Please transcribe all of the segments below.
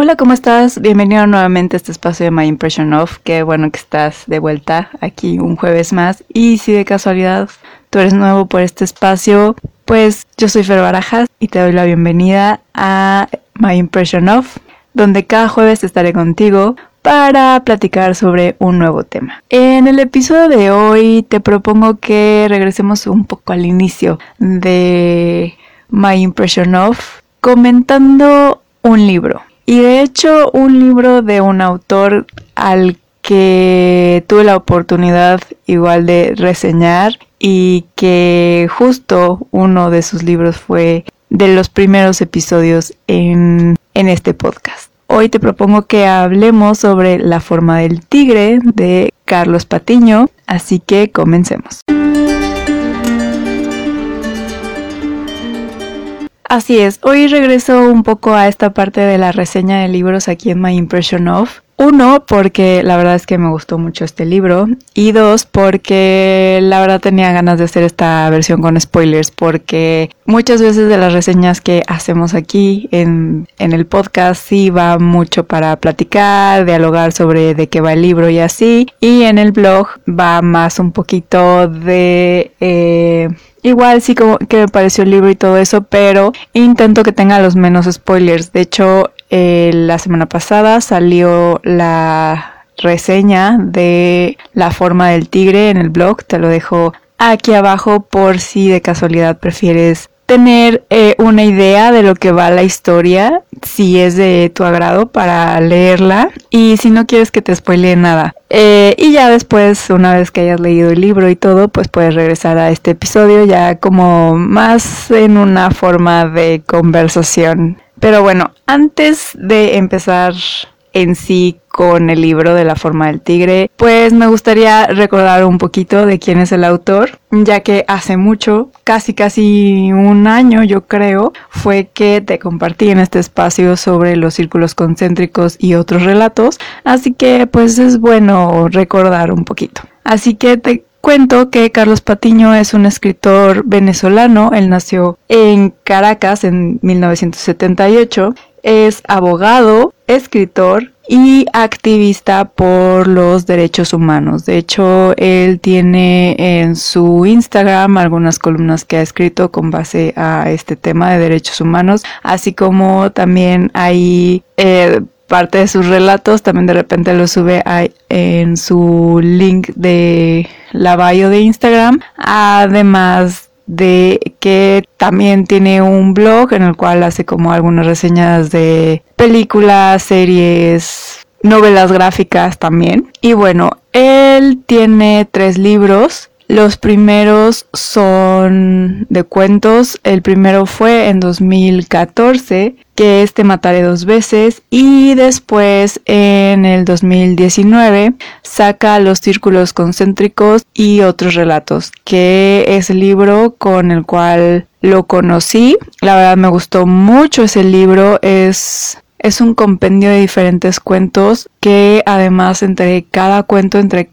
Hola, ¿cómo estás? Bienvenido nuevamente a este espacio de My Impression Of. Qué bueno que estás de vuelta aquí un jueves más. Y si de casualidad tú eres nuevo por este espacio, pues yo soy Fer Barajas y te doy la bienvenida a My Impression Of, donde cada jueves estaré contigo para platicar sobre un nuevo tema. En el episodio de hoy te propongo que regresemos un poco al inicio de My Impression Of comentando un libro. Y de hecho, un libro de un autor al que tuve la oportunidad igual de reseñar y que justo uno de sus libros fue de los primeros episodios en, en este podcast. Hoy te propongo que hablemos sobre La forma del tigre de Carlos Patiño, así que comencemos. Así es, hoy regreso un poco a esta parte de la reseña de libros aquí en My Impression of. Uno, porque la verdad es que me gustó mucho este libro. Y dos, porque la verdad tenía ganas de hacer esta versión con spoilers. Porque muchas veces de las reseñas que hacemos aquí en, en el podcast sí va mucho para platicar, dialogar sobre de qué va el libro y así. Y en el blog va más un poquito de... Eh, Igual sí como que me pareció el libro y todo eso, pero intento que tenga los menos spoilers. De hecho, eh, la semana pasada salió la reseña de La forma del tigre en el blog. Te lo dejo aquí abajo por si de casualidad prefieres tener eh, una idea de lo que va la historia, si es de tu agrado para leerla y si no quieres que te spoilee nada. Eh, y ya después, una vez que hayas leído el libro y todo, pues puedes regresar a este episodio ya como más en una forma de conversación. Pero bueno, antes de empezar en sí con el libro de la forma del tigre, pues me gustaría recordar un poquito de quién es el autor, ya que hace mucho, casi casi un año yo creo, fue que te compartí en este espacio sobre los círculos concéntricos y otros relatos, así que pues es bueno recordar un poquito. Así que te cuento que Carlos Patiño es un escritor venezolano, él nació en Caracas en 1978 es abogado, escritor y activista por los derechos humanos. De hecho, él tiene en su Instagram algunas columnas que ha escrito con base a este tema de derechos humanos, así como también hay eh, parte de sus relatos, también de repente lo sube en su link de la bio de Instagram, además de que también tiene un blog en el cual hace como algunas reseñas de películas, series, novelas gráficas también. Y bueno, él tiene tres libros los primeros son de cuentos. El primero fue en 2014, que es Te mataré dos veces. Y después en el 2019 saca Los círculos concéntricos y otros relatos, que es el libro con el cual lo conocí. La verdad me gustó mucho ese libro. Es es un compendio de diferentes cuentos que además entre cada cuento, entre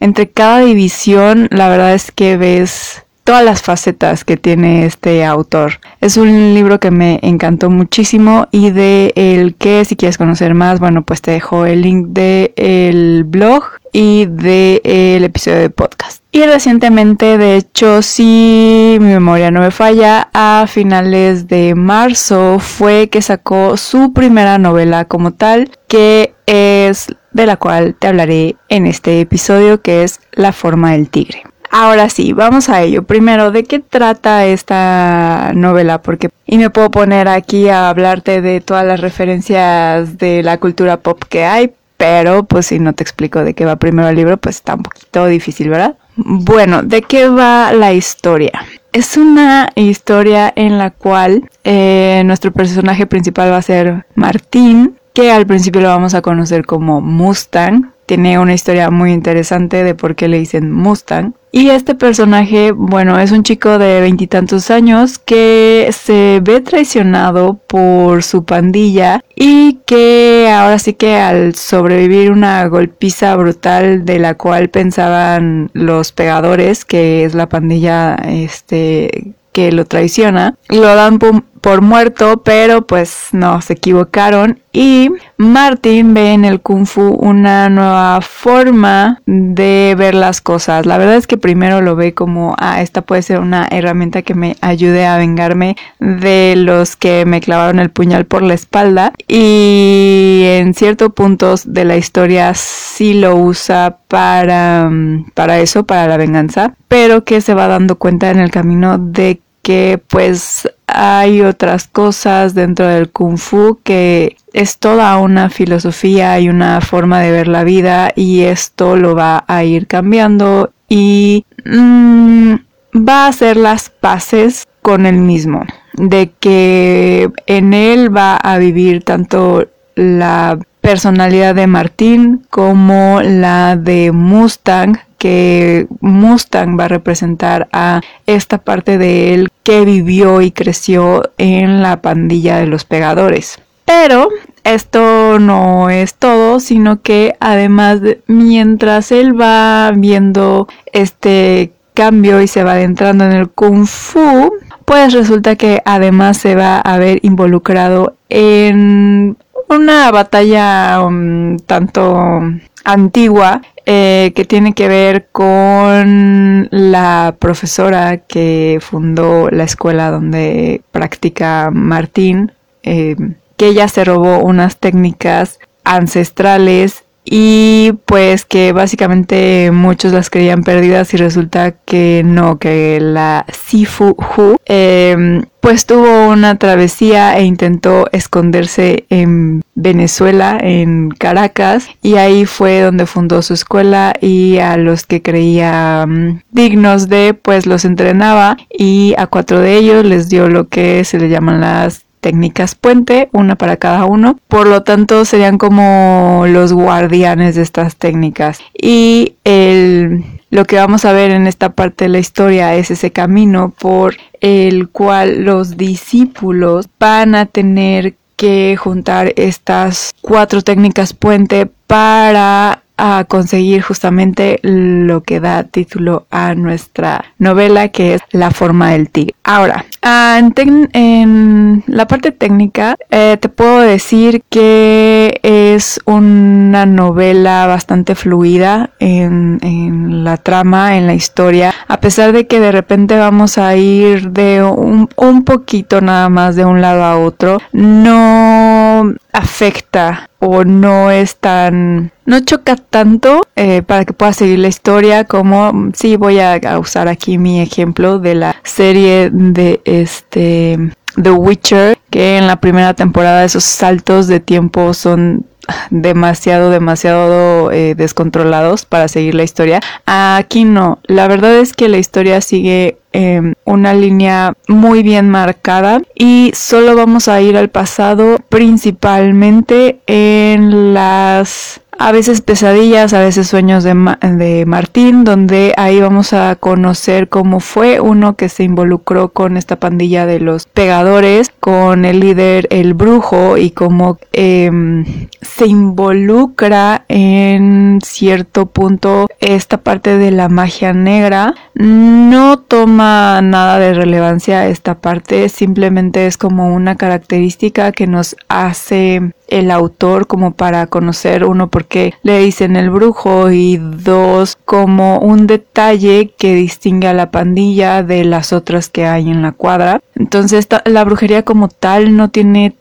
entre cada división, la verdad es que ves todas las facetas que tiene este autor. Es un libro que me encantó muchísimo y de el que si quieres conocer más, bueno, pues te dejo el link de el blog y de el episodio de podcast. Y recientemente, de hecho, si mi memoria no me falla, a finales de marzo fue que sacó su primera novela como tal, que es de la cual te hablaré en este episodio, que es La forma del tigre. Ahora sí, vamos a ello. Primero, ¿de qué trata esta novela? Porque y me puedo poner aquí a hablarte de todas las referencias de la cultura pop que hay, pero pues si no te explico de qué va primero el libro, pues está un poquito difícil, ¿verdad? Bueno, ¿de qué va la historia? Es una historia en la cual eh, nuestro personaje principal va a ser Martín, que al principio lo vamos a conocer como Mustang, tiene una historia muy interesante de por qué le dicen Mustang. Y este personaje, bueno, es un chico de veintitantos años que se ve traicionado por su pandilla y que ahora sí que al sobrevivir una golpiza brutal de la cual pensaban los pegadores, que es la pandilla este que lo traiciona, lo dan por muerto, pero pues no, se equivocaron y Martin ve en el kung fu una nueva forma de ver las cosas. La verdad es que primero lo ve como, ah, esta puede ser una herramienta que me ayude a vengarme de los que me clavaron el puñal por la espalda. Y en ciertos puntos de la historia sí lo usa para, para eso, para la venganza, pero que se va dando cuenta en el camino de que pues hay otras cosas dentro del kung fu que es toda una filosofía y una forma de ver la vida y esto lo va a ir cambiando y mm, va a hacer las paces con el mismo de que en él va a vivir tanto la personalidad de Martín como la de Mustang que Mustang va a representar a esta parte de él que vivió y creció en la pandilla de los pegadores. Pero esto no es todo, sino que además mientras él va viendo este cambio y se va adentrando en el kung fu, pues resulta que además se va a ver involucrado en una batalla um, tanto antigua eh, que tiene que ver con la profesora que fundó la escuela donde practica Martín, eh, que ella se robó unas técnicas ancestrales y pues que básicamente muchos las creían perdidas y resulta que no, que la Sifu Hu em, pues tuvo una travesía e intentó esconderse en Venezuela, en Caracas, y ahí fue donde fundó su escuela y a los que creía mm, dignos de pues los entrenaba y a cuatro de ellos les dio lo que se le llaman las técnicas puente, una para cada uno. Por lo tanto, serían como los guardianes de estas técnicas. Y el, lo que vamos a ver en esta parte de la historia es ese camino por el cual los discípulos van a tener que juntar estas cuatro técnicas puente para conseguir justamente lo que da título a nuestra novela que es La forma del tigre. Ahora, ah, en, la parte técnica eh, te puedo decir que es una novela bastante fluida en, la trama, en la historia, a pesar de que de repente vamos a ir de un, un poquito nada más de un lado a otro, no afecta o no es tan no choca tanto eh, para que pueda seguir la historia como sí voy a, usar aquí mi ejemplo de la serie de este The Witcher que en la primera temporada esos saltos de tiempo son demasiado, demasiado eh, descontrolados para seguir la historia. Aquí no, la verdad es que la historia sigue em, una línea muy bien marcada y solo vamos a ir al pasado principalmente en las a veces pesadillas, a veces sueños de, de, Martín, donde ahí vamos a conocer cómo fue uno que se involucró con esta pandilla de los pegadores, con el líder el brujo y cómo em, se involucra en cierto punto esta parte de la magia negra. No toma nada de relevancia esta parte, simplemente es como una característica que nos hace el autor como para conocer uno porque le dicen el brujo y dos como un detalle que distingue a la pandilla de las otras que hay en la cuadra. Entonces la brujería como tal no tiene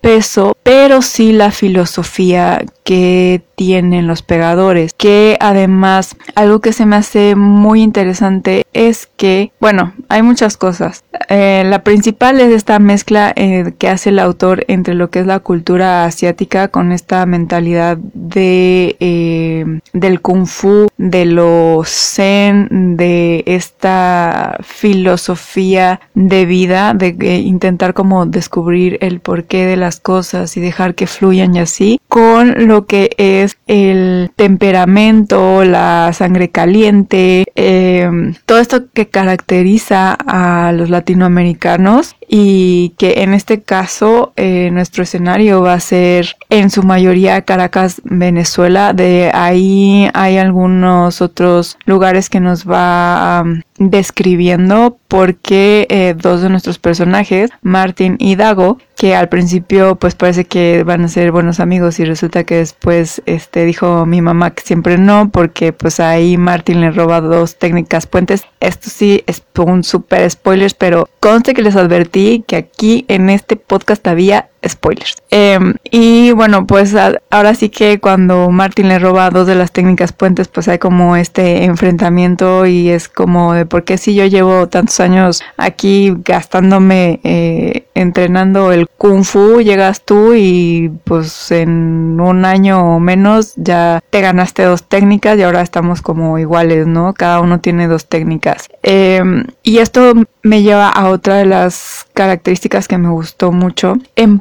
peso, pero sí la filosofía que tienen los pegadores, que además algo que se me hace muy interesante es que, bueno, hay muchas cosas. Eh, la principal es esta mezcla eh, que hace el autor entre lo que es la cultura asiática con esta mentalidad de eh, del kung fu, de los zen, de esta filosofía de vida, de intentar como descubrir el porqué de las cosas y dejar que fluyan y así, con lo que es el temperamento, la sangre caliente, eh, toda esto que caracteriza a los latinoamericanos y que en este caso eh, nuestro escenario va a ser en su mayoría Caracas, Venezuela. De ahí hay algunos otros lugares que nos va describiendo porque eh, dos de nuestros personajes, Martin y Dago, que al principio pues parece que van a ser buenos amigos y resulta que después este dijo mi mamá que siempre no porque pues ahí Martin le roba dos técnicas puentes. Esto sí es un super spoilers, pero conste que les advertí que aquí en este podcast había spoilers. Em, y bueno, pues ahora sí que cuando Martin le roba dos de las técnicas puentes, pues hay como este enfrentamiento y es como de por qué si yo llevo tantos años aquí gastándome eh, entrenando el kung fu, llegas tú y pues en un año o menos ya te ganaste dos técnicas y ahora estamos como iguales, ¿no? Cada uno tiene dos técnicas. Em, y esto me lleva a otra de las características que me gustó mucho,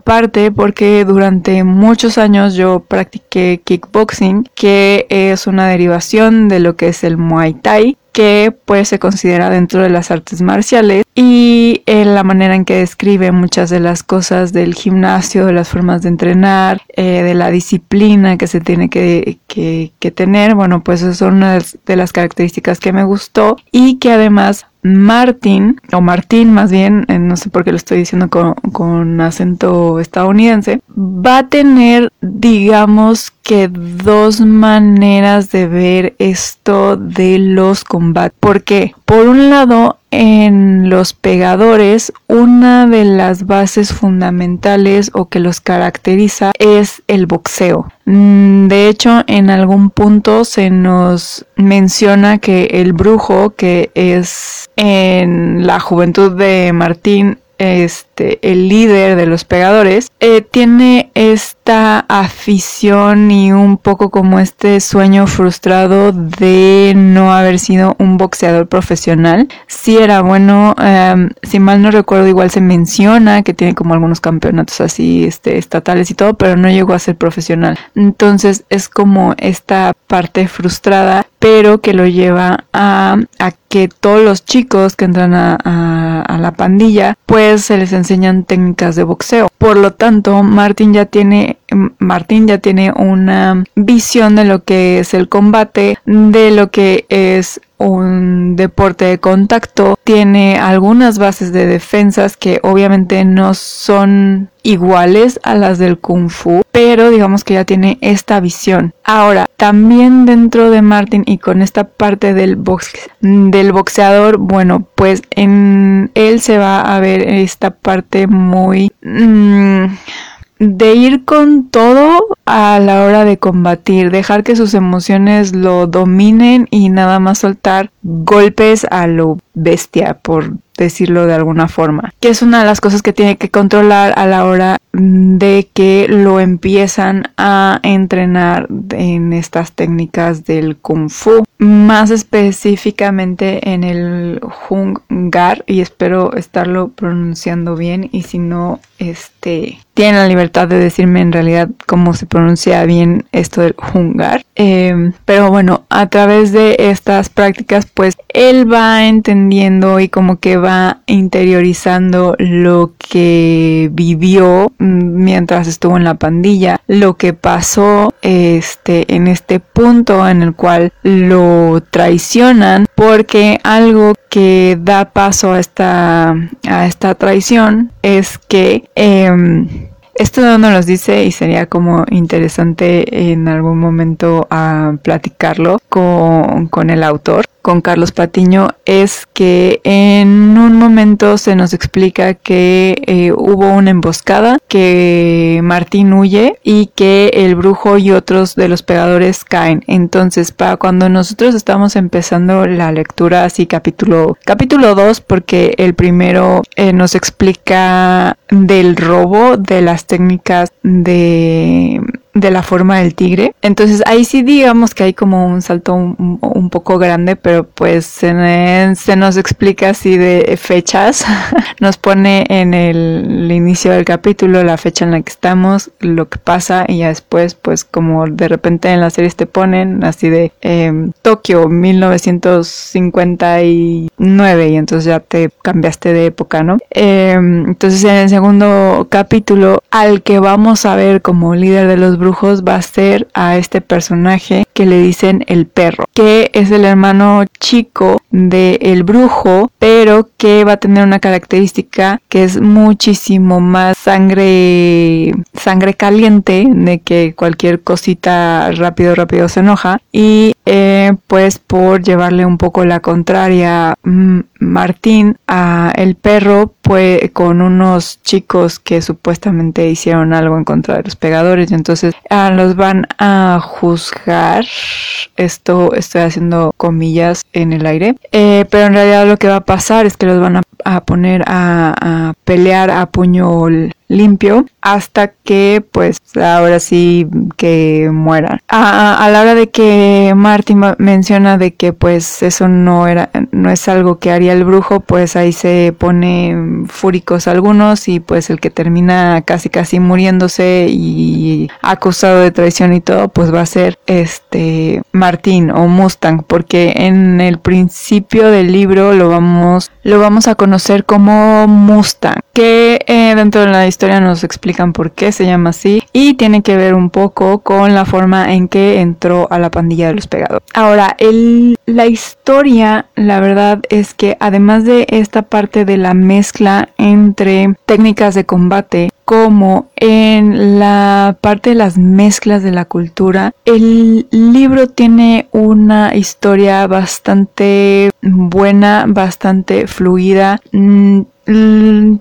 parte porque durante muchos años yo practiqué kickboxing, que es una derivación de lo que es el Muay Thai, que pues se considera dentro de las artes marciales. Y en la manera en que describe muchas de las cosas del gimnasio, de las formas de entrenar, eh, de la disciplina que se tiene que, que, tener, bueno pues esas son una de las características que me gustó y que además Martin, o Martín más bien, eh, no sé por qué lo estoy diciendo con, acento estadounidense, va a tener, digamos que dos maneras de ver esto de los combates. Porque, por un lado, en los pegadores, una de las bases fundamentales o que los caracteriza es el boxeo. Mm, de hecho, en algún punto se nos menciona que el brujo, que es en la juventud de Martín, este, el líder de los pegadores, eh, tiene esta afición y un poco como este sueño frustrado de no haber sido un boxeador profesional. Si era bueno, em, si mal no recuerdo, igual se menciona que tiene como algunos campeonatos así, este, estatales y todo, pero no llegó a ser profesional. Entonces es como esta parte frustrada pero que lo lleva a, que todos los chicos que entran a, la pandilla pues se les enseñan técnicas de boxeo. Por lo tanto, Martin ya tiene Martín ya tiene una visión de lo que es el combate, de lo que es un deporte de contacto, tiene algunas bases de defensas que obviamente no son iguales a las del kung fu, pero digamos que ya tiene esta visión. Ahora, también dentro de Martin y con esta parte del box del boxeador, bueno, pues en él se va a ver esta parte muy mm, de ir con todo a la hora de combatir, dejar que sus emociones lo dominen y nada más soltar golpes a lo bestia, por decirlo de alguna forma, que es una de las cosas que tiene que controlar a la hora de que lo empiezan a entrenar en estas técnicas del kung fu, más específicamente en el Hung y espero estarlo pronunciando bien y si no, este, tienen la libertad de decirme en realidad cómo se pronuncia bien esto del Hungar. Eh, pero bueno, a través de estas prácticas, pues él va entendiendo y como que va interiorizando lo que vivió mientras estuvo en la pandilla, lo que pasó este en este punto en el cual lo traicionan porque algo que da paso a esta a esta traición es que em, esto no nos dice y sería como interesante en algún momento a platicarlo con, con el autor con Carlos Patiño es que en un momento se nos explica que eh, hubo una emboscada, que Martín huye y que el brujo y otros de los pegadores caen. Entonces, para cuando nosotros estamos empezando la lectura así capítulo capítulo 2 porque el primero eh, nos explica del robo de las técnicas de de la forma del tigre. entonces ahí sí digamos que hay como un salto un, poco grande, pero pues se, nos explica así de fechas, nos pone en el, inicio del capítulo la fecha en la que estamos, lo que pasa y ya después pues como de repente en las series te ponen así de eh, Tokio 1959 y entonces ya te cambiaste de época, ¿no? Em, entonces en el segundo capítulo al que vamos a ver como líder de los brujos va a ser a este personaje que le dicen el perro, que es el hermano chico del el brujo, pero que va a tener una característica que es muchísimo más sangre sangre caliente de que cualquier cosita rápido rápido se enoja. Y eh, pues por llevarle un poco la contraria mm, Martín a el perro pues con unos chicos que supuestamente hicieron algo en contra de los pegadores. Y entonces ah, los van a juzgar. Esto estoy haciendo comillas en el aire. Eh, pero en realidad lo que va a pasar es que los van a, poner a, a, pelear a puño limpio hasta que pues ahora sí que mueran. A, la hora de que Martin menciona de que pues eso no era no es algo que haría el brujo, pues ahí se pone fúricos algunos y pues el que termina casi casi muriéndose y acusado de traición y todo, pues va a ser este Martín o Mustang, porque en el principio del libro lo vamos lo vamos a conocer como Mustang, que eh, dentro de la historia nos por qué se llama así y tiene que ver un poco con la forma en que entró a la pandilla de los pegados. Ahora, el, la historia, la verdad es que además de esta parte de la mezcla entre técnicas de combate, como en la parte de las mezclas de la cultura, el libro tiene una historia bastante buena, bastante fluida. Mm,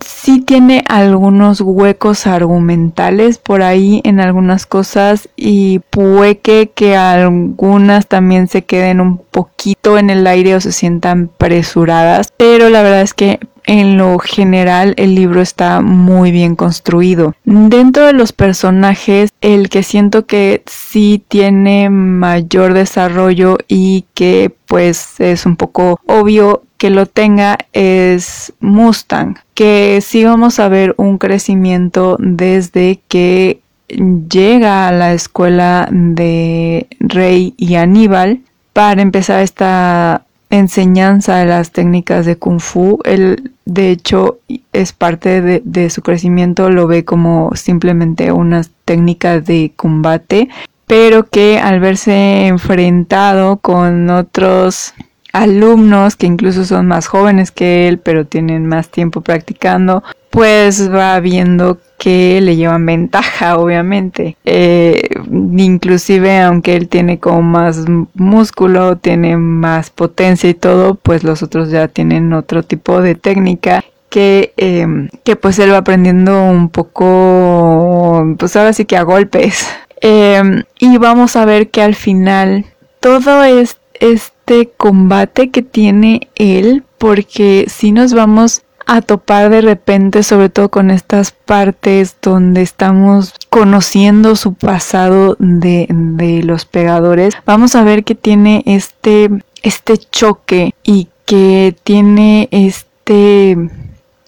sí tiene algunos huecos argumentales por ahí en algunas cosas y puede que algunas también se queden un poquito en el aire o se sientan presuradas, pero la verdad es que en lo general el libro está muy bien construido. Dentro de los personajes, el que siento que sí tiene mayor desarrollo y que pues es un poco obvio que lo tenga es Mustang, que sí vamos a ver un crecimiento desde que llega a la escuela de Rey y Aníbal para empezar esta enseñanza de las técnicas de kung fu. Él, de hecho, es parte de, su crecimiento, lo ve como simplemente una técnica de combate, pero que al verse enfrentado con otros alumnos que incluso son más jóvenes que él, pero tienen más tiempo practicando, pues va viendo que le llevan ventaja, obviamente. Eh, inclusive, aunque él tiene como más músculo, tiene más potencia y todo, pues los otros ya tienen otro tipo de técnica que, em, que pues él va aprendiendo un poco, pues ahora sí que a golpes. Em, y vamos a ver que al final todo es, este combate que tiene él, porque si nos vamos a topar de repente, sobre todo con estas partes donde estamos conociendo su pasado de, de los pegadores, vamos a ver que tiene este, este choque y que tiene este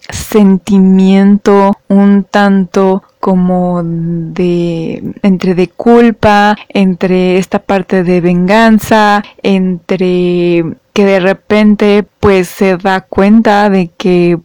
sentimiento un tanto como de entre de culpa, entre esta parte de venganza, entre que de repente pues se da cuenta de que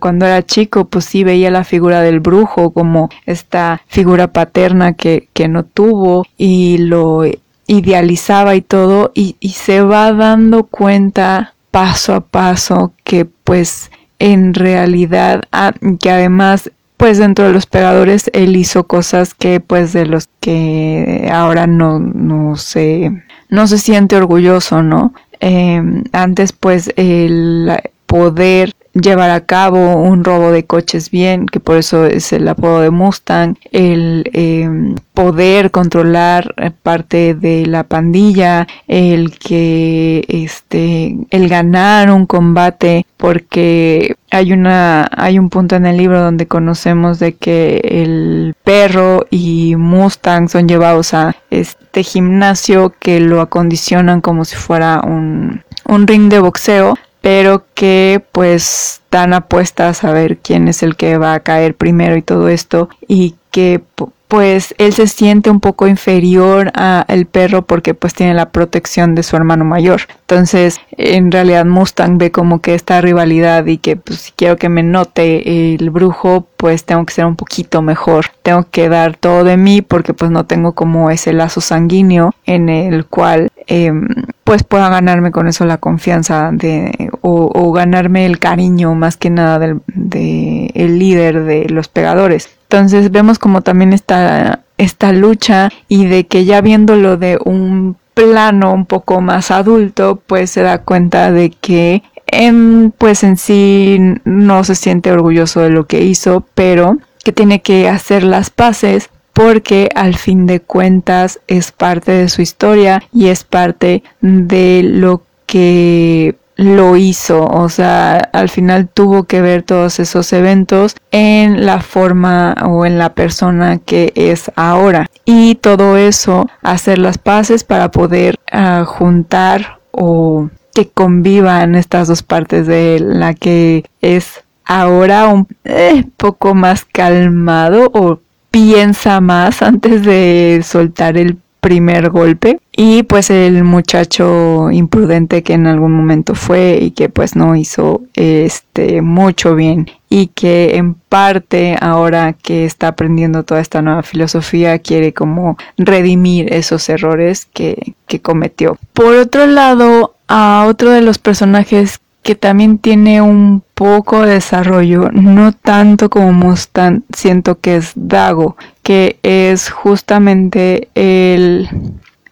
cuando era chico pues sí veía la figura del brujo como esta figura paterna que, que no tuvo y lo idealizaba y todo y, y se va dando cuenta paso a paso que pues en realidad ah, que además pues dentro de los pegadores él hizo cosas que pues de los que ahora no, no se, no se siente orgulloso, ¿no? Em, antes pues el poder llevar a cabo un robo de coches bien, que por eso es el apodo de Mustang, el em, poder controlar parte de la pandilla, el que este, el ganar un combate, porque hay una, hay un punto en el libro donde conocemos de que el perro y Mustang son llevados a este gimnasio que lo acondicionan como si fuera un, un ring de boxeo pero que pues dan apuestas a ver quién es el que va a caer primero y todo esto y que pues él se siente un poco inferior al perro porque pues tiene la protección de su hermano mayor. Entonces, en realidad Mustang ve como que esta rivalidad y que pues si quiero que me note el brujo, pues tengo que ser un poquito mejor. Tengo que dar todo de mí porque pues no tengo como ese lazo sanguíneo en el cual em, pues pueda ganarme con eso la confianza de o, ganarme el cariño más que nada del de el líder de los pegadores. Entonces vemos como también esta, esta lucha y de que ya viéndolo de un plano un poco más adulto, pues se da cuenta de que en, pues en sí no se siente orgulloso de lo que hizo, pero que tiene que hacer las paces porque al fin de cuentas es parte de su historia y es parte de lo que lo hizo, o sea, al final tuvo que ver todos esos eventos en la forma o en la persona que es ahora. Y todo eso, hacer las paces para poder ah, juntar o que convivan estas dos partes de la que es ahora un eh, poco más calmado o piensa más antes de soltar el primer golpe y pues el muchacho imprudente que en algún momento fue y que pues no hizo este mucho bien y que en parte ahora que está aprendiendo toda esta nueva filosofía quiere como redimir esos errores que, que cometió. Por otro lado, a otro de los personajes que también tiene un poco de desarrollo, no tanto como Mustang, siento que es Dago, que es justamente el...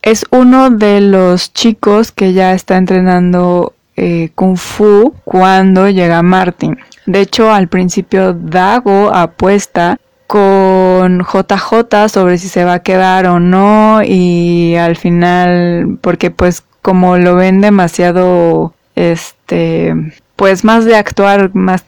Es uno de los chicos que ya está entrenando eh, Kung Fu cuando llega Martin. De hecho, al principio Dago apuesta con JJ sobre si se va a quedar o no y al final, porque pues como lo ven demasiado este pues más de actuar más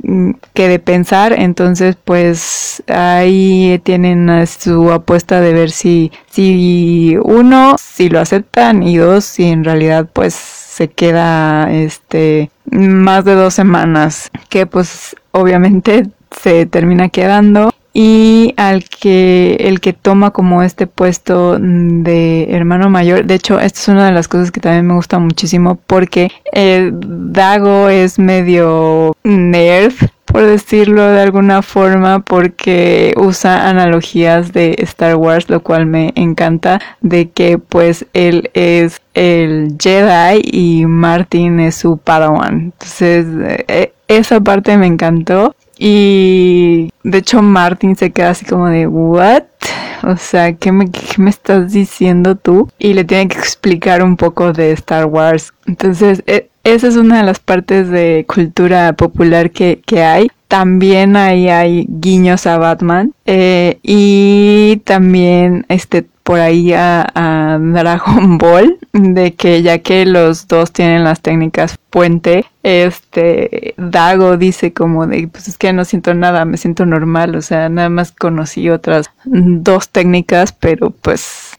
que de pensar. Entonces pues ahí tienen su apuesta de ver si si uno si lo aceptan y dos si en realidad pues se queda este más de dos semanas que pues obviamente se termina quedando y al que el que toma como este puesto de hermano mayor. De hecho esta es una de las cosas que también me gusta muchísimo porque el Dago es medio nerd por decirlo de alguna forma porque usa analogías de Star Wars lo cual me encanta de que pues él es el Jedi y Martin es su Padawan. Entonces eh, esa parte me encantó y de hecho Martin se queda así como de, ¿what? O sea, ¿qué me, me estás diciendo tú? Y le tiene que explicar un poco de Star Wars. Entonces, e, esa es una de las partes de cultura popular que, que hay. También ahí hay guiños a Batman. Eh, y también este por ahí a, Dragon Ball, de que ya que los dos tienen las técnicas puente, este Dago dice como de, pues es que no siento nada, me siento normal, o sea, nada más conocí otras dos técnicas, pero pues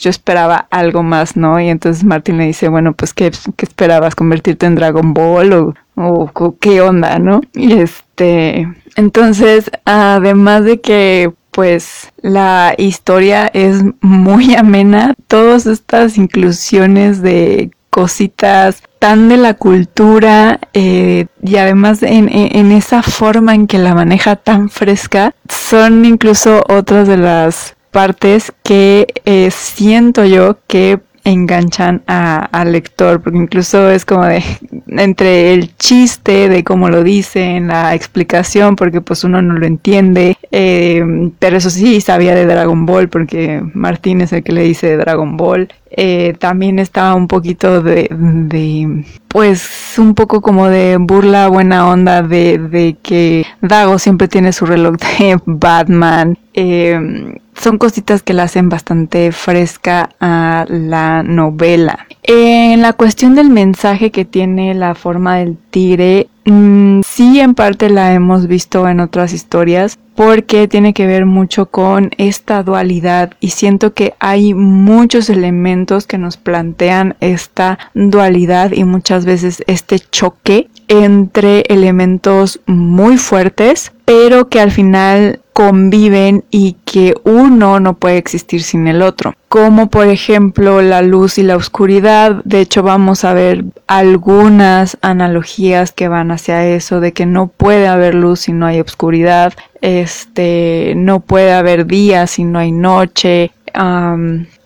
yo esperaba algo más, ¿no? Y entonces Martín le dice, bueno, pues ¿qué, esperabas? ¿Convertirte en Dragon Ball o, o qué onda, no? Y este, entonces, además de que pues la historia es muy amena. Todas estas inclusiones de cositas tan de la cultura eh, y además en, esa forma en que la maneja tan fresca son incluso otras de las partes que eh, siento yo que enganchan al lector, porque incluso es como de entre el chiste de cómo lo dicen, la explicación, porque pues uno no lo entiende, eh, pero eso sí sabía de Dragon Ball, porque Martín es el que le dice Dragon Ball. Eh, también estaba un poquito de, de, pues un poco como de burla buena onda de, de que Dago siempre tiene su reloj de Batman. Eh, son cositas que la hacen bastante fresca a la novela. En la cuestión del mensaje que tiene la forma del tigre, mm, sí en parte la hemos visto en otras historias porque tiene que ver mucho con esta dualidad y siento que hay muchos elementos que nos plantean esta dualidad y muchas veces este choque entre elementos muy fuertes pero que al final conviven y que uno no puede existir sin el otro. Como por ejemplo la luz y la oscuridad. De hecho vamos a ver algunas analogías que van hacia eso de que no puede haber luz si no hay oscuridad. Este, no puede haber día si no hay noche.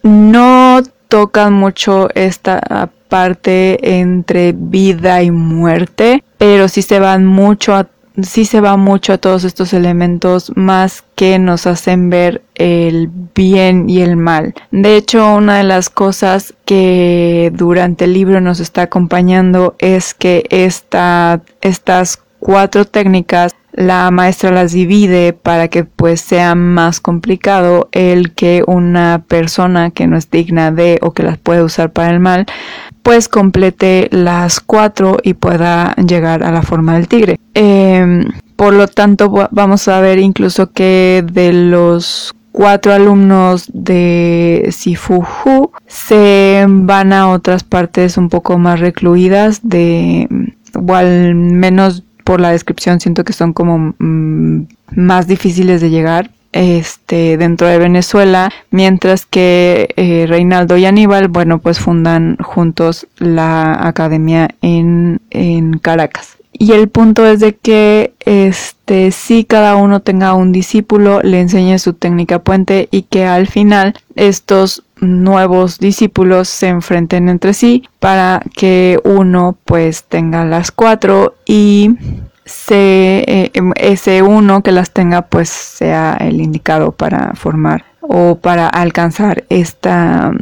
no tocan mucho esta parte entre vida y muerte, pero sí se van mucho a sí se va mucho a todos estos elementos más que nos hacen ver el bien y el mal. De hecho, una de las cosas que durante el libro nos está acompañando es que esta, estas cuatro técnicas la maestra las divide para que pues sea más complicado el que una persona que no es digna de o que las puede usar para el mal pues complete las cuatro y pueda llegar a la forma del tigre. Em, por lo tanto, vamos a ver incluso que de los cuatro alumnos de Sifuju se van a otras partes un poco más recluidas de o al menos por la descripción siento que son como mm, más difíciles de llegar este, dentro de Venezuela, mientras que eh, Reinaldo y Aníbal, bueno, pues fundan juntos la academia en, en Caracas. Y el punto es de que este si cada uno tenga un discípulo, le enseñe su técnica puente y que al final estos nuevos discípulos se enfrenten entre sí para que uno pues tenga las cuatro y eh, ese uno que las tenga pues sea el indicado para formar o para alcanzar esta,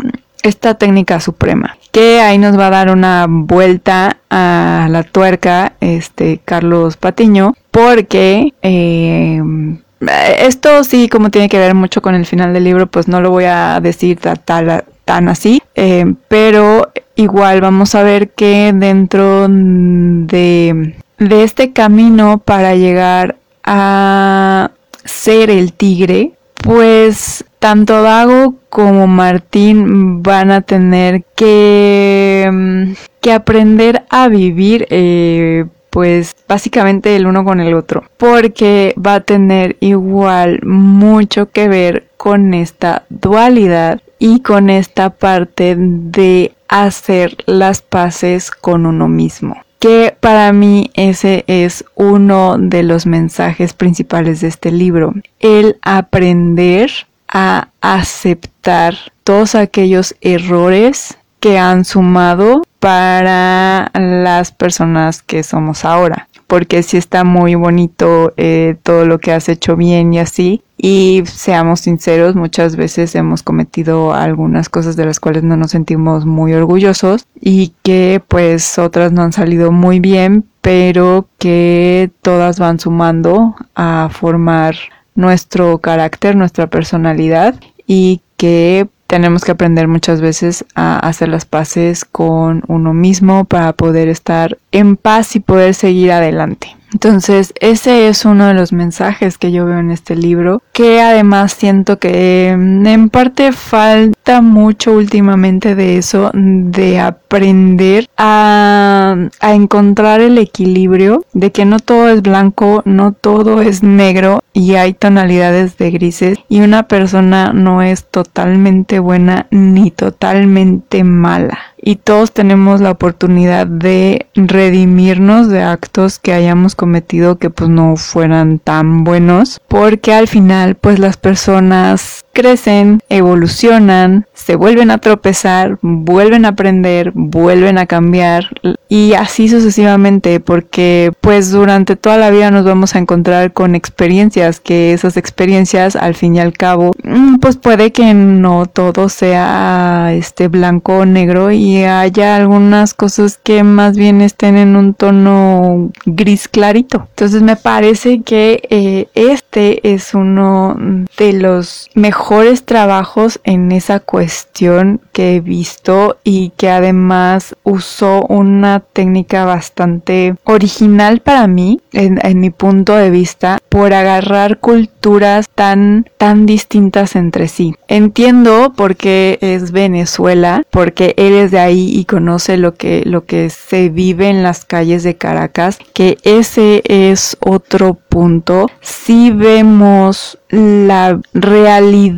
esta técnica suprema. Que ahí nos va a dar una vuelta a la tuerca este Carlos Patiño porque em, esto sí como tiene que ver mucho con el final del libro pues no lo voy a decir tan, tan así em, pero igual vamos a ver que dentro de de este camino para llegar a ser el tigre, pues tanto Dago como Martín van a tener que, mm, que aprender a vivir eh, pues básicamente el uno con el otro porque va a tener igual mucho que ver con esta dualidad y con esta parte de hacer las paces con uno mismo que para mí ese es uno de los mensajes principales de este libro, el aprender a aceptar todos aquellos errores que han sumado para las personas que somos ahora porque sí está muy bonito eh, todo lo que has hecho bien y así. Y seamos sinceros, muchas veces hemos cometido algunas cosas de las cuales no nos sentimos muy orgullosos y que pues otras no han salido muy bien, pero que todas van sumando a formar nuestro carácter, nuestra personalidad y que tenemos que aprender muchas veces a hacer las paces con uno mismo para poder estar en paz y poder seguir adelante. Entonces, ese es uno de los mensajes que yo veo en este libro, que además siento que mm, en parte falta mucho últimamente de eso, de aprender a, a encontrar el equilibrio, de que no todo es blanco, no todo es negro y hay tonalidades de grises y una persona no es totalmente buena ni totalmente mala y todos tenemos la oportunidad de redimirnos de actos que hayamos cometido que pues no fueran tan buenos porque al final pues las personas crecen, evolucionan, se vuelven a tropezar, vuelven a aprender, vuelven a cambiar y así sucesivamente porque pues durante toda la vida nos vamos a encontrar con experiencias que esas experiencias al fin y al cabo mm, pues puede que no todo sea este blanco o negro y haya algunas cosas que más bien estén en un tono gris clarito. Entonces me parece que eh, este es uno de los mejores trabajos en esa cuestión que he visto y que además usó una técnica bastante original para mí, en, mi punto de vista, por agarrar culturas tan, tan distintas entre sí. Entiendo por qué es Venezuela, porque él es de ahí y conoce lo que, lo que se vive en las calles de Caracas, que ese es otro punto. Si vemos la realidad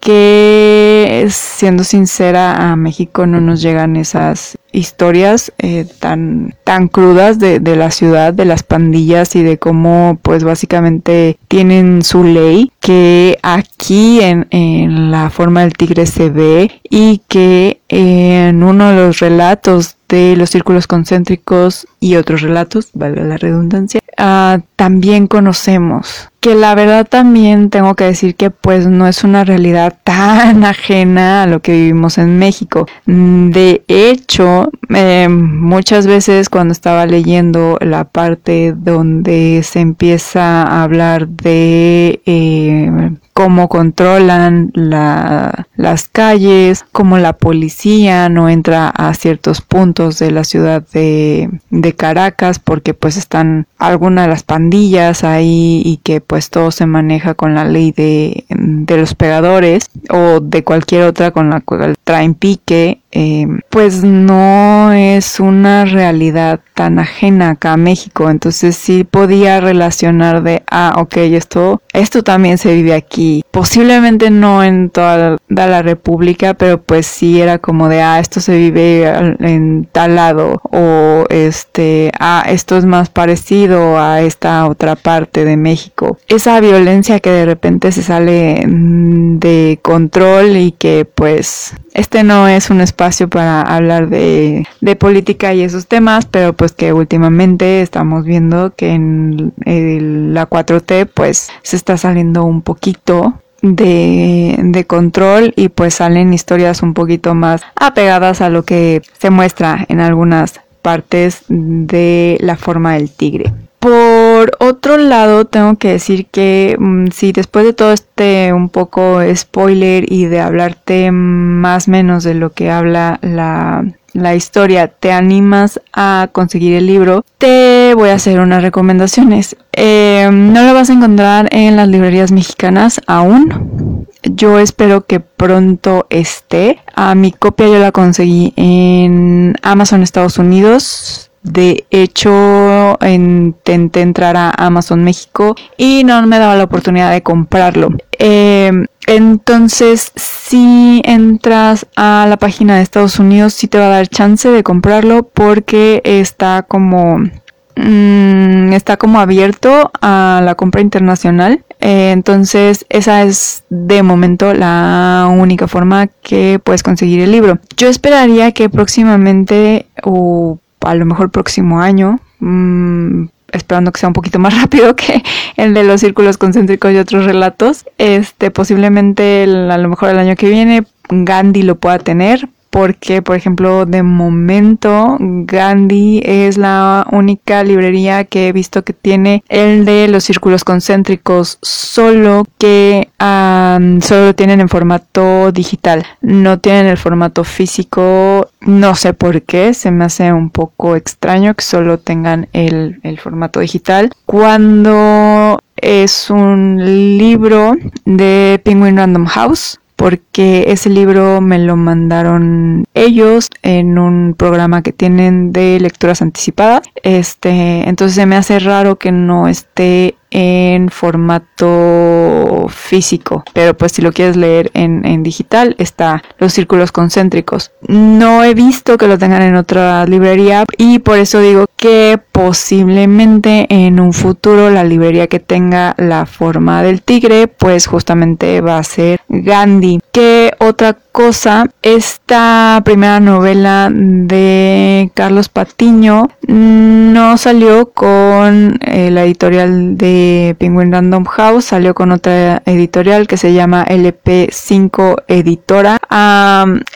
que siendo sincera a México no nos llegan esas historias eh, tan tan crudas de, de, la ciudad de las pandillas y de cómo pues básicamente tienen su ley que aquí en, en la forma del tigre se ve y que en uno de los relatos de los círculos concéntricos y otros relatos, valga la redundancia, uh, también conocemos que la verdad también tengo que decir que pues no es una realidad tan ajena a lo que vivimos en México. De hecho, eh, muchas veces cuando estaba leyendo la parte donde se empieza a hablar de eh, cómo controlan la, las calles, cómo la policía no entra a ciertos puntos de la ciudad de, de Caracas porque pues están algunas de las pandillas ahí y que pues todo se maneja con la ley de, de los pegadores o de cualquier otra con la cual traen pique eh, pues no es una realidad tan ajena acá a México. Entonces sí podía relacionar de, ah, ok, esto, esto también se vive aquí. Posiblemente no en toda la República, pero pues sí era como de, ah, esto se vive en tal lado. O este, ah, esto es más parecido a esta otra parte de México. Esa violencia que de repente se sale mm, de control y que pues este no es un espacio para hablar de, política y esos temas, pero pues que últimamente estamos viendo que en la 4T pues se está saliendo un poquito de, control y pues salen historias un poquito más apegadas a lo que se muestra en algunas partes de la forma del tigre. Por otro lado, tengo que decir que mm, si después de todo este un poco spoiler y de hablarte más menos de lo que habla la, la historia, te animas a conseguir el libro, te voy a hacer unas recomendaciones. Eh, no lo vas a encontrar en las librerías mexicanas aún. Yo espero que pronto esté. A mi copia yo la conseguí en Amazon Estados Unidos de hecho, intenté entrar a Amazon México y no me daba la oportunidad de comprarlo. Em, entonces, si entras a la página de Estados Unidos, sí te va a dar chance de comprarlo porque está como mm, está como abierto a la compra internacional. Eh, entonces, esa es de momento la única forma que puedes conseguir el libro. Yo esperaría que próximamente o a lo mejor próximo año, mm, esperando que sea un poquito más rápido que el de los círculos concéntricos y otros relatos. Este, posiblemente a lo mejor el año que viene Gandhi lo pueda tener, porque, por ejemplo, de momento Gandhi es la única librería que he visto que tiene el de los círculos concéntricos, solo que solo lo tienen en formato digital, no tienen el formato físico, no sé por qué, se me hace un poco extraño que solo tengan el, el formato digital. Cuando es un libro de Penguin Random House, porque ese libro me lo mandaron ellos en un programa que tienen de lecturas anticipadas. Este, entonces se me hace raro que no esté en formato físico, pero pues si lo quieres leer en, digital está los círculos concéntricos. No he visto que lo tengan en otra librería y por eso digo que posiblemente en un futuro la librería que tenga la forma del tigre pues justamente va a ser Gandhi. ¿Qué otra cosa? Esta primera novela de Carlos Patiño no salió con eh, la editorial de Penguin Random House, salió con otra editorial que se llama LP5 Editora.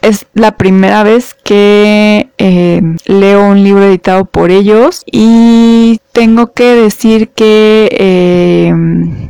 es la primera vez que eh, leo un libro editado por ellos y tengo que decir que eh,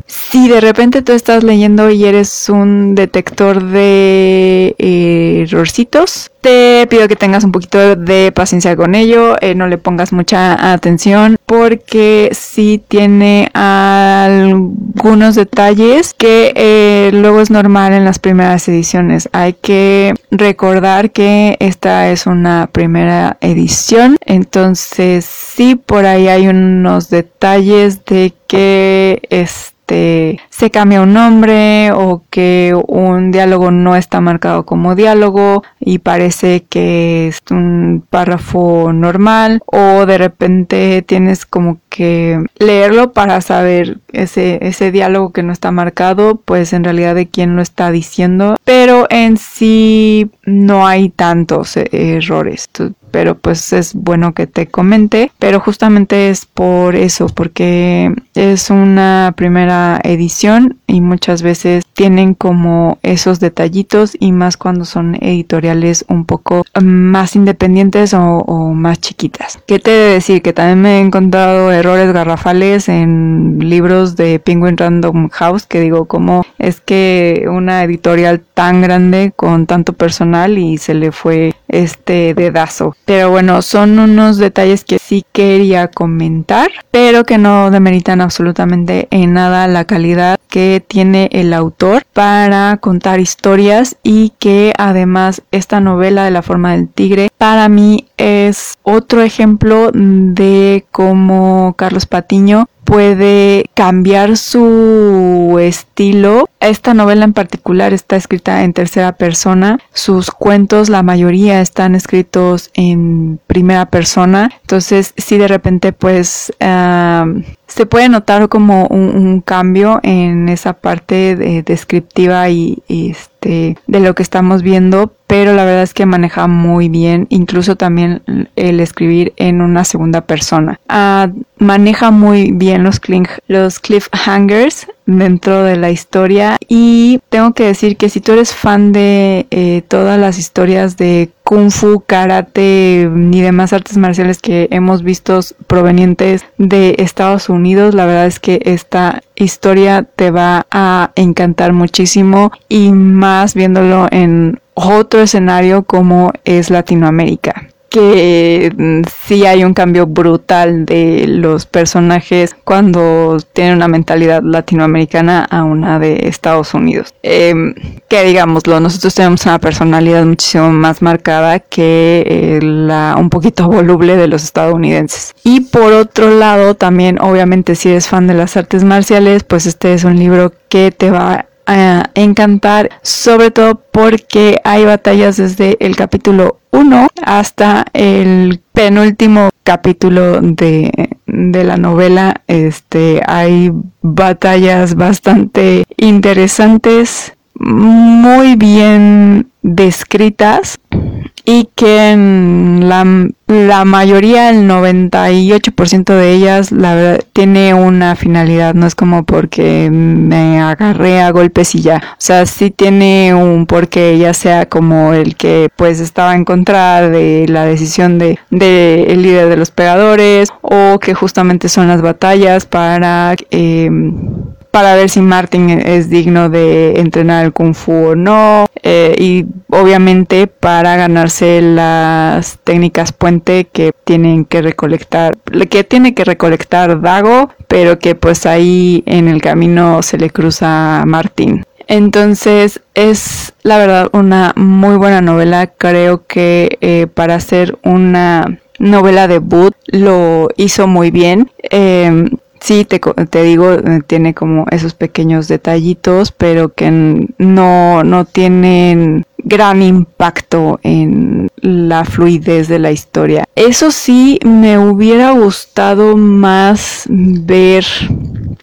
si de repente tú estás leyendo y eres un detector de errorcitos, te pido que tengas un poquito de paciencia con ello, eh, no le pongas mucha atención porque sí tiene algunos detalles que eh, luego es normal en las primeras ediciones. Hay que recordar que esta es una primera edición, entonces sí por ahí hay unos detalles de que es este, se cambia un nombre o que un diálogo no está marcado como diálogo y parece que es un párrafo normal o de repente tienes como que leerlo para saber ese, ese diálogo que no está marcado, pues en realidad de quién lo está diciendo, pero en sí no hay tantos errores pero pues es bueno que te comente, pero justamente es por eso, porque es una primera edición y muchas veces tienen como esos detallitos y más cuando son editoriales un poco más independientes o, más chiquitas. ¿Qué te de decir? Que también me he encontrado errores garrafales en libros de Penguin Random House que digo, como es que una editorial tan grande con tanto personal y se le fue este dedazo. Pero bueno, son unos detalles que sí quería comentar, pero que no demeritan absolutamente en nada la calidad que tiene el autor para contar historias y que además esta novela de la forma del tigre para mí es otro ejemplo de cómo Carlos Patiño puede cambiar su estilo. Esta novela en particular está escrita en tercera persona. Sus cuentos, la mayoría están escritos en primera persona. Entonces, si de repente, pues, se puede notar como un, cambio en esa parte descriptiva y, este, de lo que estamos viendo, pero la verdad es que maneja muy bien, incluso también el escribir en una segunda persona. Ah, maneja muy bien los, los cliffhangers dentro de la historia y tengo que decir que si tú eres fan de eh, todas las historias de kung fu, karate ni demás artes marciales que hemos visto provenientes de Estados Unidos, la verdad es que esta historia te va a encantar muchísimo y más viéndolo en otro escenario como es Latinoamérica que mm, sí hay un cambio brutal de los personajes cuando tienen una mentalidad latinoamericana a una de Estados Unidos. Eh, que digámoslo, nosotros tenemos una personalidad muchísimo más marcada que eh, la un poquito voluble de los estadounidenses. Y por otro lado, también obviamente si eres fan de las artes marciales, pues este es un libro que te va encantar, sobre todo porque hay batallas desde el capítulo 1 hasta el penúltimo capítulo de, de, la novela. Este, hay batallas bastante interesantes, muy bien descritas y que en la, la mayoría, el 98% de ellas, la verdad, tiene una finalidad, no es como porque me agarré a golpes y ya, o sea, sí tiene un porqué, ya sea como el que pues estaba en contra de la decisión de, de el líder de los pegadores o que justamente son las batallas para... Eh, para ver si Martin es digno de entrenar el kung fu o no eh, y obviamente para ganarse las técnicas puente que tienen que recolectar que tiene que recolectar Dago pero que pues ahí en el camino se le cruza a Martin. Entonces es la verdad una muy buena novela. Creo que eh, para hacer una novela debut lo hizo muy bien. Eh, sí, te, digo, eh, tiene como esos pequeños detallitos, pero que no, no tienen gran impacto en la fluidez de la historia. Eso sí, me hubiera gustado más ver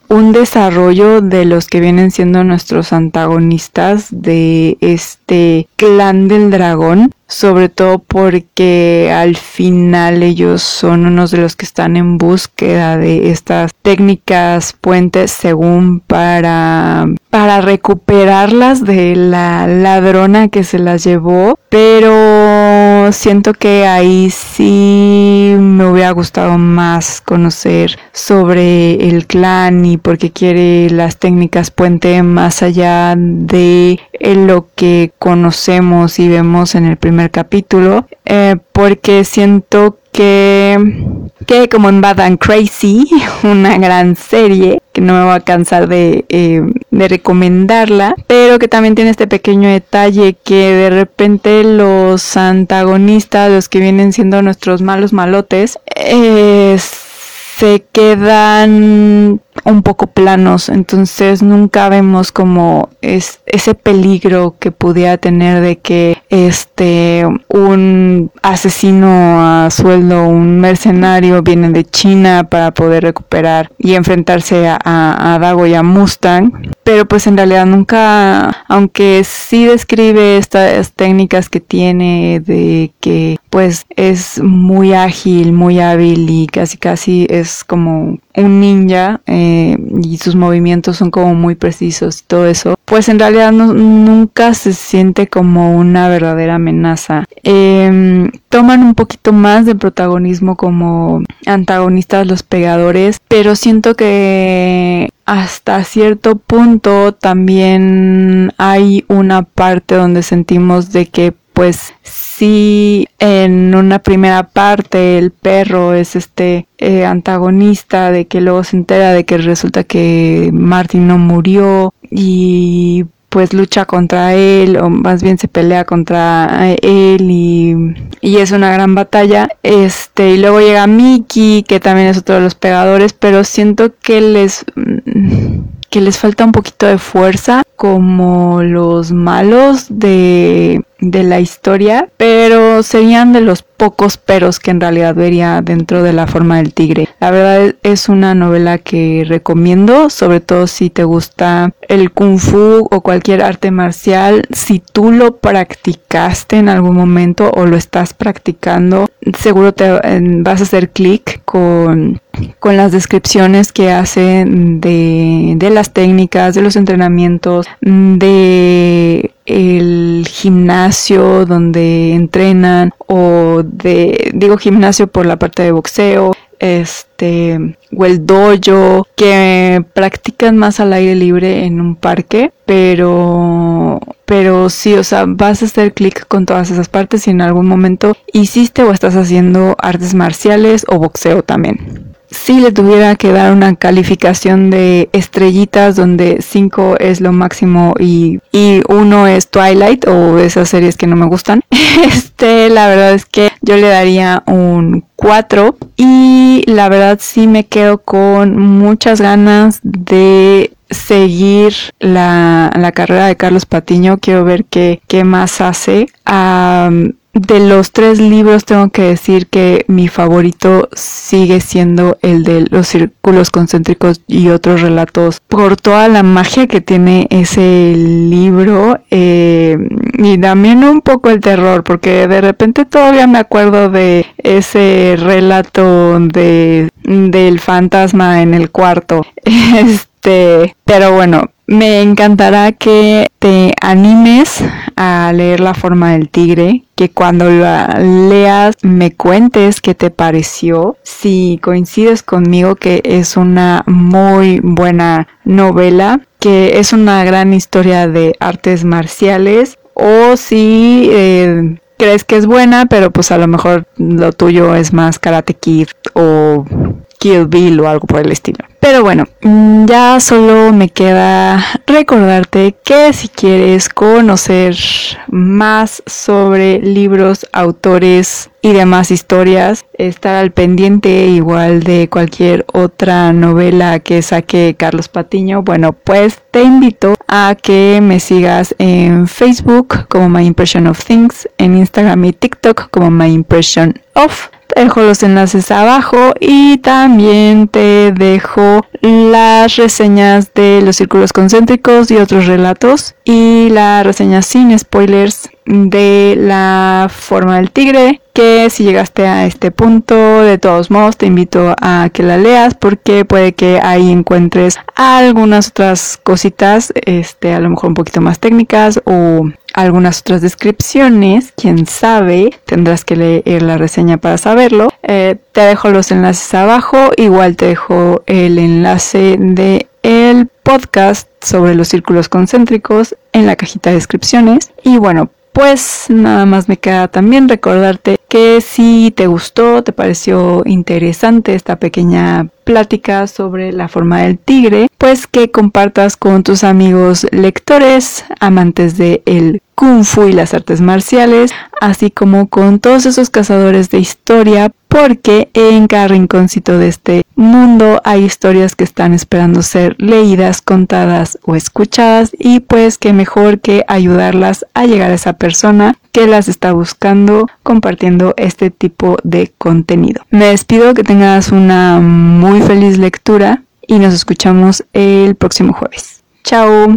un desarrollo de los que vienen siendo nuestros antagonistas de este clan del dragón sobre todo porque al final ellos son unos de los que están en búsqueda de estas técnicas puentes según para para recuperarlas de la ladrona que se las llevó. Pero siento que ahí sí me hubiera gustado más conocer sobre el clan y por qué quiere las técnicas puente más allá de lo que conocemos y vemos en el primer capítulo, eh, porque siento que, que como en Bad and Crazy, una gran serie, que no me voy a cansar de, eh, de recomendarla, pero que también tiene este pequeño detalle que de repente los antagonistas, los que vienen siendo nuestros malos malotes, se quedan un poco planos, entonces nunca vemos como es ese peligro que pudiera tener de que este un asesino a sueldo, un mercenario viene de China para poder recuperar y enfrentarse a, a, Dago y a Mustang, pero pues en realidad nunca, aunque sí describe estas técnicas que tiene de que pues es muy ágil, muy hábil y casi casi es como un ninja eh, y sus movimientos son como muy precisos y todo eso, pues en realidad nunca se siente como una verdadera amenaza. Em, toman un poquito más de protagonismo como antagonistas los pegadores, pero siento que hasta cierto punto también hay una parte donde sentimos de que pues si en una primera parte el perro es este eh, antagonista de que luego se entera de que resulta que Martin no murió y pues lucha contra él o más bien se pelea contra él y, y, es una gran batalla. Este y luego llega Mickey que también es otro de los pegadores pero siento que les que les falta un poquito de fuerza como los malos de, de la historia, pero serían de los pocos peros que en realidad vería dentro de la forma del tigre. La verdad es una novela que recomiendo, sobre todo si te gusta el kung fu o cualquier arte marcial. Si tú lo practicaste en algún momento o lo estás practicando, seguro te vas a hacer clic con, con las descripciones que hacen de, de las técnicas, de los entrenamientos, de el gimnasio donde entrenan o de digo gimnasio por la parte de boxeo este o el dojo que practican más al aire libre en un parque pero pero sí o sea vas a hacer clic con todas esas partes si en algún momento hiciste o estás haciendo artes marciales o boxeo también si le tuviera que dar una calificación de estrellitas donde 5 es lo máximo y, y 1 es Twilight o esas series que no me gustan, este la verdad es que yo le daría un 4 y la verdad sí me quedo con muchas ganas de seguir la, la carrera de Carlos Patiño, quiero ver qué, qué más hace. De los tres libros tengo que decir que mi favorito sigue siendo el de los círculos concéntricos y otros relatos. Por toda la magia que tiene ese libro eh, y también un poco el terror porque de repente todavía me acuerdo de ese relato de del fantasma en el cuarto. Este pero bueno me encantará que te animes a leer La forma del tigre, que cuando la leas me cuentes qué te pareció, si coincides conmigo que es una muy buena novela, que es una gran historia de artes marciales, o si eh, crees que es buena, pero pues a lo mejor lo tuyo es más Karate Kid o Kill Bill o algo por el estilo. Pero bueno, mm, ya solo me queda recordarte que si quieres conocer más sobre libros, autores y demás historias, estar al pendiente igual de cualquier otra novela que saque Carlos Patiño, bueno, pues te invito a que me sigas en Facebook como My Impression of Things, en Instagram y TikTok como My Impression of dejo los enlaces abajo y también te dejo las reseñas de los círculos concéntricos y otros relatos y la reseña sin spoilers de la forma del tigre que si llegaste a este punto de todos modos te invito a que la leas porque puede que ahí encuentres algunas otras cositas este a lo mejor un poquito más técnicas o algunas otras descripciones quién sabe tendrás que leer la reseña para saberlo. Eh, te dejo los enlaces abajo igual te dejo el enlace de el podcast sobre los círculos concéntricos en la cajita de descripciones. Y bueno pues nada más me queda también recordarte que si te gustó, te pareció interesante esta pequeña plática sobre la forma del tigre, pues que compartas con tus amigos lectores, amantes de kung fu y las artes marciales, así como con todos esos cazadores de historia, porque en cada rinconcito de este mundo hay historias que están esperando ser leídas, contadas o escuchadas y pues que mejor que ayudarlas a llegar a esa persona que las está buscando compartiendo este tipo de contenido. Me despido, que tengas una muy feliz lectura y nos escuchamos el próximo jueves. Chao.